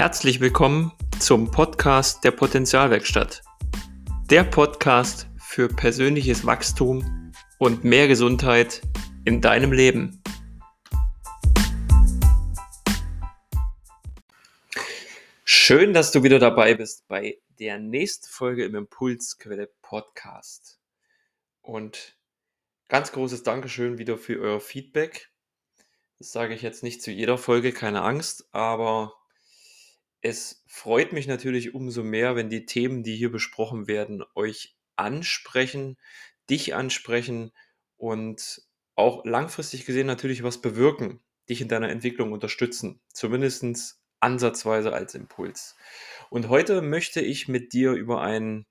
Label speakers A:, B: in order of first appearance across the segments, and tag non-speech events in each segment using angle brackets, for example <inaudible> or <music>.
A: Herzlich willkommen zum Podcast der Potenzialwerkstatt. Der Podcast für persönliches Wachstum und mehr Gesundheit in deinem Leben. Schön, dass du wieder dabei bist bei der nächsten Folge im Impulsquelle Podcast. Und ganz großes Dankeschön wieder für euer Feedback. Das sage ich jetzt nicht zu jeder Folge, keine Angst, aber es freut mich natürlich umso mehr, wenn die Themen, die hier besprochen werden, euch ansprechen, dich ansprechen und auch langfristig gesehen natürlich was bewirken, dich in deiner Entwicklung unterstützen, zumindest ansatzweise als Impuls. Und heute möchte ich mit dir über ein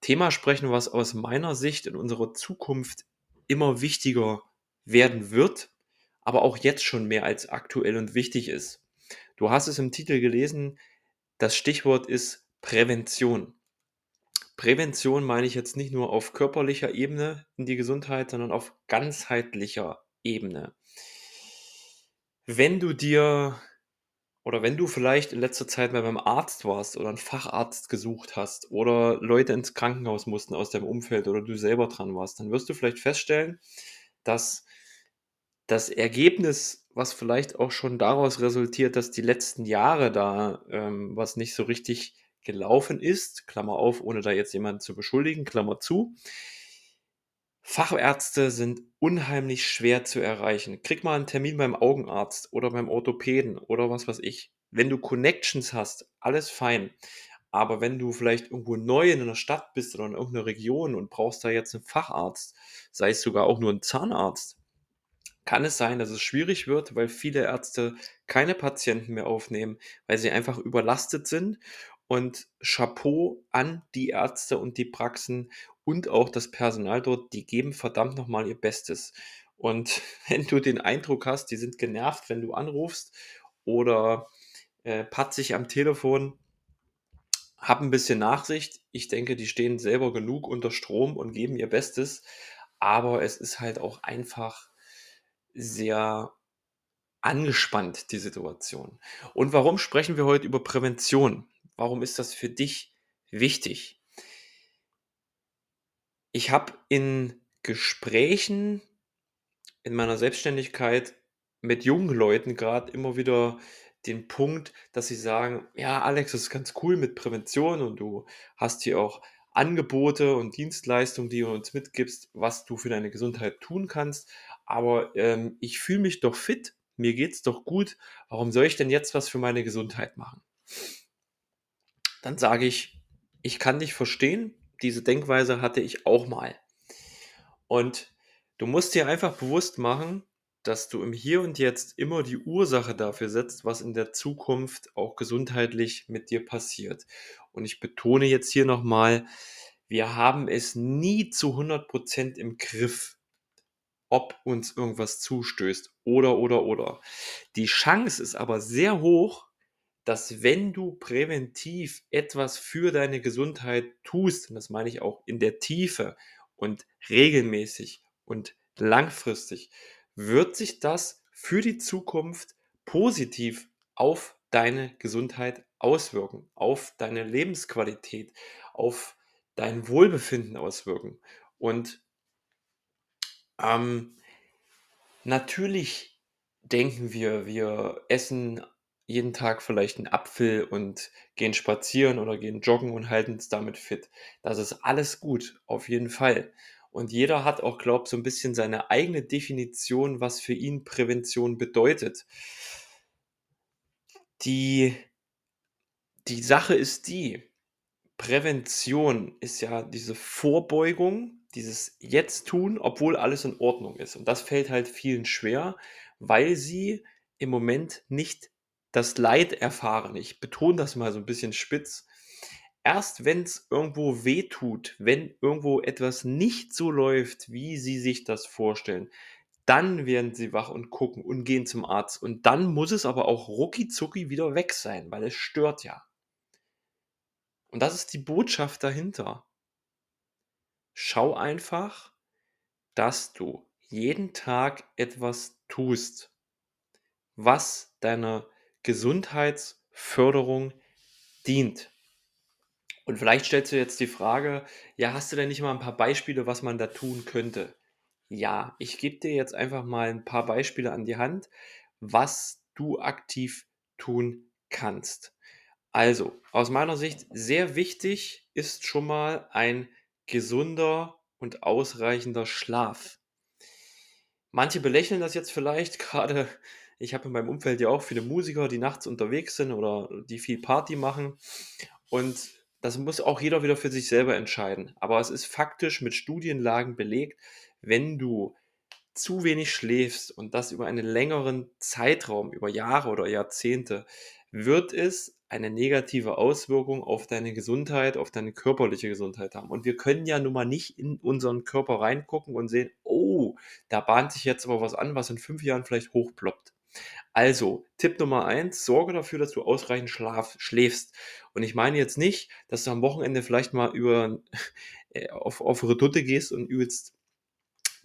A: Thema sprechen, was aus meiner Sicht in unserer Zukunft immer wichtiger werden wird, aber auch jetzt schon mehr als aktuell und wichtig ist. Du hast es im Titel gelesen, das Stichwort ist Prävention. Prävention meine ich jetzt nicht nur auf körperlicher Ebene in die Gesundheit, sondern auf ganzheitlicher Ebene. Wenn du dir oder wenn du vielleicht in letzter Zeit mal beim Arzt warst oder einen Facharzt gesucht hast oder Leute ins Krankenhaus mussten aus deinem Umfeld oder du selber dran warst, dann wirst du vielleicht feststellen, dass das Ergebnis was vielleicht auch schon daraus resultiert, dass die letzten Jahre da ähm, was nicht so richtig gelaufen ist, Klammer auf, ohne da jetzt jemanden zu beschuldigen, Klammer zu. Fachärzte sind unheimlich schwer zu erreichen. Krieg mal einen Termin beim Augenarzt oder beim Orthopäden oder was weiß ich. Wenn du Connections hast, alles fein. Aber wenn du vielleicht irgendwo neu in einer Stadt bist oder in irgendeiner Region und brauchst da jetzt einen Facharzt, sei es sogar auch nur ein Zahnarzt, kann es sein, dass es schwierig wird, weil viele Ärzte keine Patienten mehr aufnehmen, weil sie einfach überlastet sind. Und Chapeau an die Ärzte und die Praxen und auch das Personal dort, die geben verdammt nochmal ihr Bestes. Und <laughs> wenn du den Eindruck hast, die sind genervt, wenn du anrufst oder äh, patzig am Telefon, hab ein bisschen Nachsicht. Ich denke, die stehen selber genug unter Strom und geben ihr Bestes. Aber es ist halt auch einfach sehr angespannt, die Situation. Und warum sprechen wir heute über Prävention? Warum ist das für dich wichtig? Ich habe in Gesprächen in meiner Selbstständigkeit mit jungen Leuten gerade immer wieder den Punkt, dass sie sagen, ja, Alex, das ist ganz cool mit Prävention und du hast hier auch Angebote und Dienstleistungen, die du uns mitgibst, was du für deine Gesundheit tun kannst aber ähm, ich fühle mich doch fit, mir geht es doch gut, warum soll ich denn jetzt was für meine Gesundheit machen? Dann sage ich, ich kann dich verstehen, diese Denkweise hatte ich auch mal. Und du musst dir einfach bewusst machen, dass du im Hier und Jetzt immer die Ursache dafür setzt, was in der Zukunft auch gesundheitlich mit dir passiert. Und ich betone jetzt hier nochmal, wir haben es nie zu 100% im Griff ob uns irgendwas zustößt oder oder oder. Die Chance ist aber sehr hoch, dass wenn du präventiv etwas für deine Gesundheit tust, und das meine ich auch in der Tiefe und regelmäßig und langfristig, wird sich das für die Zukunft positiv auf deine Gesundheit auswirken, auf deine Lebensqualität, auf dein Wohlbefinden auswirken. Und ähm, natürlich denken wir, wir essen jeden Tag vielleicht einen Apfel und gehen spazieren oder gehen joggen und halten uns damit fit. Das ist alles gut, auf jeden Fall. Und jeder hat auch, glaube ich, so ein bisschen seine eigene Definition, was für ihn Prävention bedeutet. Die, die Sache ist die, Prävention ist ja diese Vorbeugung dieses Jetzt tun, obwohl alles in Ordnung ist. Und das fällt halt vielen schwer, weil sie im Moment nicht das Leid erfahren. Ich betone das mal so ein bisschen spitz. Erst wenn es irgendwo weh tut, wenn irgendwo etwas nicht so läuft, wie sie sich das vorstellen, dann werden sie wach und gucken und gehen zum Arzt. Und dann muss es aber auch rucki wieder weg sein, weil es stört ja. Und das ist die Botschaft dahinter. Schau einfach, dass du jeden Tag etwas tust, was deiner Gesundheitsförderung Förderung dient. Und vielleicht stellst du jetzt die Frage, ja, hast du denn nicht mal ein paar Beispiele, was man da tun könnte? Ja, ich gebe dir jetzt einfach mal ein paar Beispiele an die Hand, was du aktiv tun kannst. Also, aus meiner Sicht sehr wichtig ist schon mal ein gesunder und ausreichender Schlaf. Manche belächeln das jetzt vielleicht, <laughs> gerade ich habe in meinem Umfeld ja auch viele Musiker, die nachts unterwegs sind oder die viel Party machen. Und das muss auch jeder wieder für sich selber entscheiden. Aber es ist faktisch mit Studienlagen belegt, wenn du zu wenig schläfst und das über einen längeren Zeitraum, über Jahre oder Jahrzehnte, wird es eine negative Auswirkung auf deine Gesundheit, auf deine körperliche Gesundheit haben. Und wir können ja nun mal nicht in unseren Körper reingucken und sehen, oh, da bahnt sich jetzt aber was an, was in fünf Jahren vielleicht hochploppt. Also, Tipp Nummer eins, sorge dafür, dass du ausreichend Schlaf, schläfst. Und ich meine jetzt nicht, dass du am Wochenende vielleicht mal über, <laughs> äh, auf, auf Redutte gehst und übelst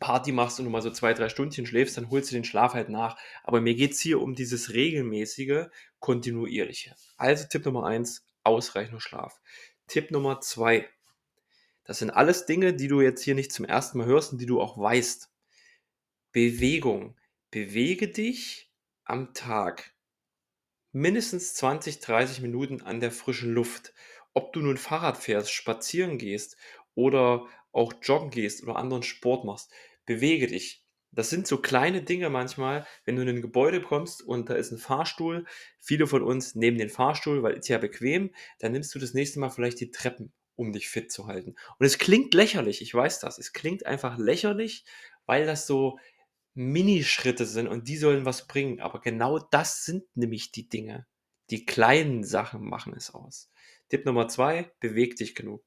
A: Party machst und du mal so zwei, drei Stündchen schläfst, dann holst du den Schlaf halt nach. Aber mir geht es hier um dieses regelmäßige, kontinuierliche. Also Tipp Nummer eins, ausreichender Schlaf. Tipp Nummer zwei, das sind alles Dinge, die du jetzt hier nicht zum ersten Mal hörst und die du auch weißt. Bewegung. Bewege dich am Tag mindestens 20, 30 Minuten an der frischen Luft. Ob du nun Fahrrad fährst, spazieren gehst oder auch joggen gehst oder anderen Sport machst, bewege dich. Das sind so kleine Dinge manchmal, wenn du in ein Gebäude kommst und da ist ein Fahrstuhl. Viele von uns nehmen den Fahrstuhl, weil es ja bequem. Dann nimmst du das nächste Mal vielleicht die Treppen, um dich fit zu halten. Und es klingt lächerlich, ich weiß das. Es klingt einfach lächerlich, weil das so Minischritte sind und die sollen was bringen. Aber genau das sind nämlich die Dinge. Die kleinen Sachen machen es aus. Tipp Nummer zwei, beweg dich genug.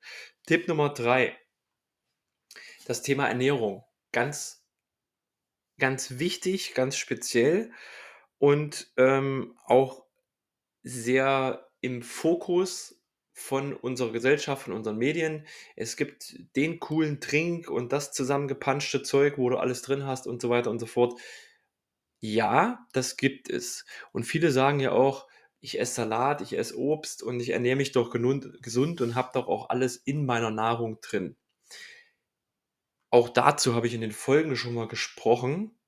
A: Tipp Nummer drei, das Thema Ernährung. Ganz, ganz wichtig, ganz speziell und ähm, auch sehr im Fokus von unserer Gesellschaft, von unseren Medien. Es gibt den coolen Trink und das zusammengepanschte Zeug, wo du alles drin hast und so weiter und so fort. Ja, das gibt es. Und viele sagen ja auch, ich esse Salat, ich esse Obst und ich ernähre mich doch gesund und habe doch auch alles in meiner Nahrung drin. Auch dazu habe ich in den Folgen schon mal gesprochen.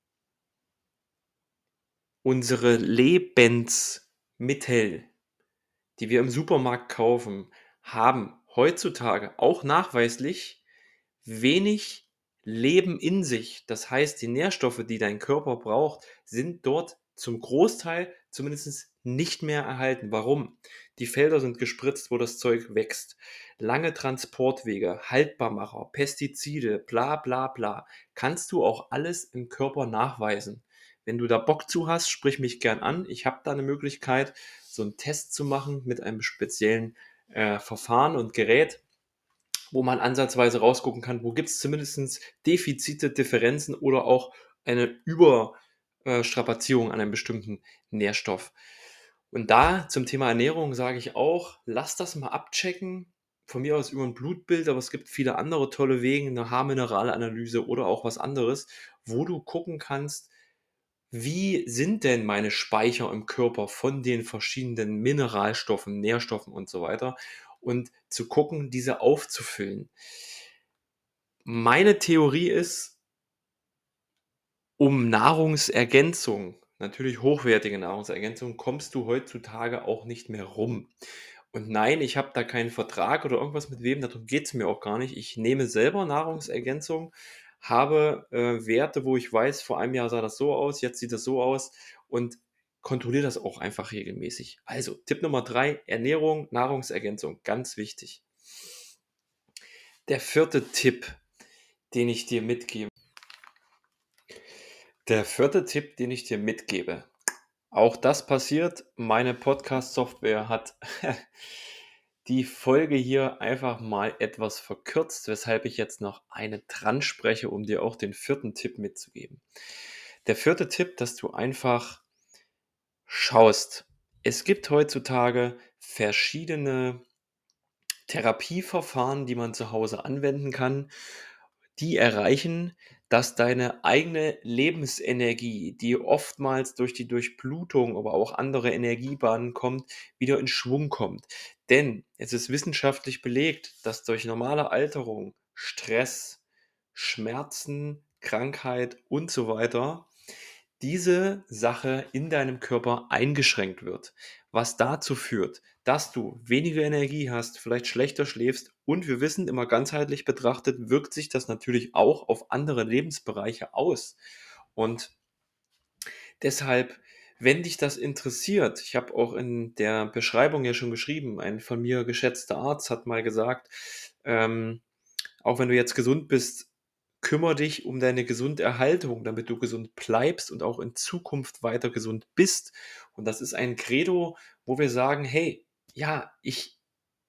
A: Unsere Lebensmittel die wir im Supermarkt kaufen, haben heutzutage auch nachweislich wenig Leben in sich. Das heißt, die Nährstoffe, die dein Körper braucht, sind dort zum Großteil zumindest nicht mehr erhalten. Warum? Die Felder sind gespritzt, wo das Zeug wächst. Lange Transportwege, Haltbarmacher, Pestizide, bla bla bla. Kannst du auch alles im Körper nachweisen. Wenn du da Bock zu hast, sprich mich gern an. Ich habe da eine Möglichkeit, so einen Test zu machen mit einem speziellen äh, Verfahren und Gerät, wo man ansatzweise rausgucken kann, wo gibt es zumindest Defizite, Differenzen oder auch eine Überstrapazierung an einem bestimmten Nährstoff. Und da zum Thema Ernährung sage ich auch, lass das mal abchecken. Von mir aus über ein Blutbild, aber es gibt viele andere tolle Wege, eine Haarmineralanalyse oder auch was anderes, wo du gucken kannst, wie sind denn meine Speicher im Körper von den verschiedenen Mineralstoffen, Nährstoffen und so weiter und zu gucken, diese aufzufüllen. Meine Theorie ist, um Nahrungsergänzung, natürlich hochwertige Nahrungsergänzung, kommst du heutzutage auch nicht mehr rum. Und nein, ich habe da keinen Vertrag oder irgendwas mit wem, darum geht es mir auch gar nicht. Ich nehme selber Nahrungsergänzung habe äh, Werte, wo ich weiß, vor einem Jahr sah das so aus, jetzt sieht das so aus und kontrolliere das auch einfach regelmäßig. Also Tipp Nummer drei, Ernährung, Nahrungsergänzung, ganz wichtig. Der vierte Tipp, den ich dir mitgebe. Der vierte Tipp, den ich dir mitgebe. Auch das passiert. Meine Podcast-Software hat <laughs> die Folge hier einfach mal etwas verkürzt, weshalb ich jetzt noch eine dran spreche, um dir auch den vierten Tipp mitzugeben. Der vierte Tipp, dass du einfach schaust. Es gibt heutzutage verschiedene Therapieverfahren, die man zu Hause anwenden kann. Die erreichen, dass deine eigene Lebensenergie, die oftmals durch die Durchblutung, aber auch andere Energiebahnen kommt, wieder in Schwung kommt. Denn es ist wissenschaftlich belegt, dass durch normale Alterung, Stress, Schmerzen, Krankheit und so weiter diese Sache in deinem Körper eingeschränkt wird, was dazu führt, dass du weniger Energie hast, vielleicht schlechter schläfst und wir wissen immer ganzheitlich betrachtet, wirkt sich das natürlich auch auf andere Lebensbereiche aus. Und deshalb, wenn dich das interessiert, ich habe auch in der Beschreibung ja schon geschrieben, ein von mir geschätzter Arzt hat mal gesagt, ähm, auch wenn du jetzt gesund bist, kümmere dich um deine Gesunderhaltung, damit du gesund bleibst und auch in Zukunft weiter gesund bist. Und das ist ein Credo, wo wir sagen, hey, ja, ich,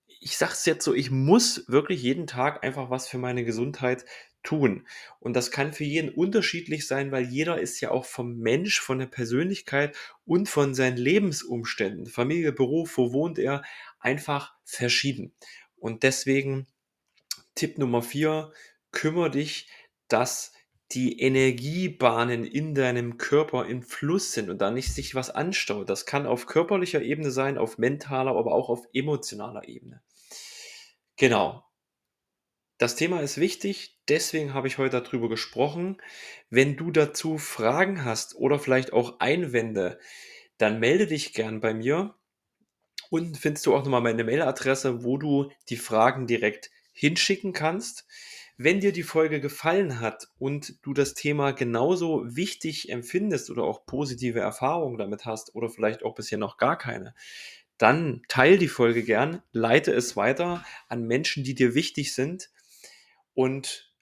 A: ich sage es jetzt so, ich muss wirklich jeden Tag einfach was für meine Gesundheit tun. Und das kann für jeden unterschiedlich sein, weil jeder ist ja auch vom Mensch, von der Persönlichkeit und von seinen Lebensumständen, Familie, Beruf, wo wohnt er, einfach verschieden. Und deswegen Tipp Nummer vier, kümmere dich, dass die Energiebahnen in deinem Körper im Fluss sind und da nicht sich was anstaut. Das kann auf körperlicher Ebene sein, auf mentaler, aber auch auf emotionaler Ebene. Genau. Das Thema ist wichtig, deswegen habe ich heute darüber gesprochen. Wenn du dazu Fragen hast oder vielleicht auch Einwände, dann melde dich gern bei mir. Unten findest du auch nochmal meine Mailadresse, wo du die Fragen direkt hinschicken kannst. Wenn dir die Folge gefallen hat und du das Thema genauso wichtig empfindest oder auch positive Erfahrungen damit hast oder vielleicht auch bisher noch gar keine, dann teile die Folge gern, leite es weiter an Menschen, die dir wichtig sind. Und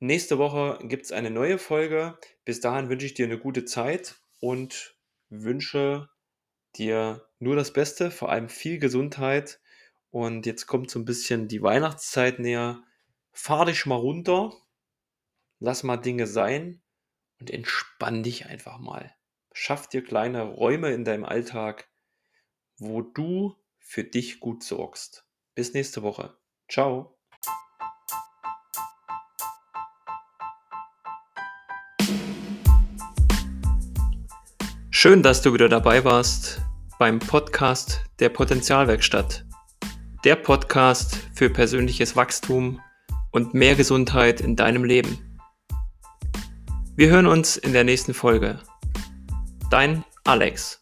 A: nächste Woche gibt es eine neue Folge. Bis dahin wünsche ich dir eine gute Zeit und wünsche dir nur das Beste, vor allem viel Gesundheit. Und jetzt kommt so ein bisschen die Weihnachtszeit näher fahr dich mal runter, lass mal Dinge sein und entspann dich einfach mal. Schaff dir kleine Räume in deinem Alltag, wo du für dich gut sorgst. Bis nächste Woche. Ciao. Schön, dass du wieder dabei warst beim Podcast der Potenzialwerkstatt. Der Podcast für persönliches Wachstum und mehr Gesundheit in deinem Leben. Wir hören uns in der nächsten Folge. Dein Alex.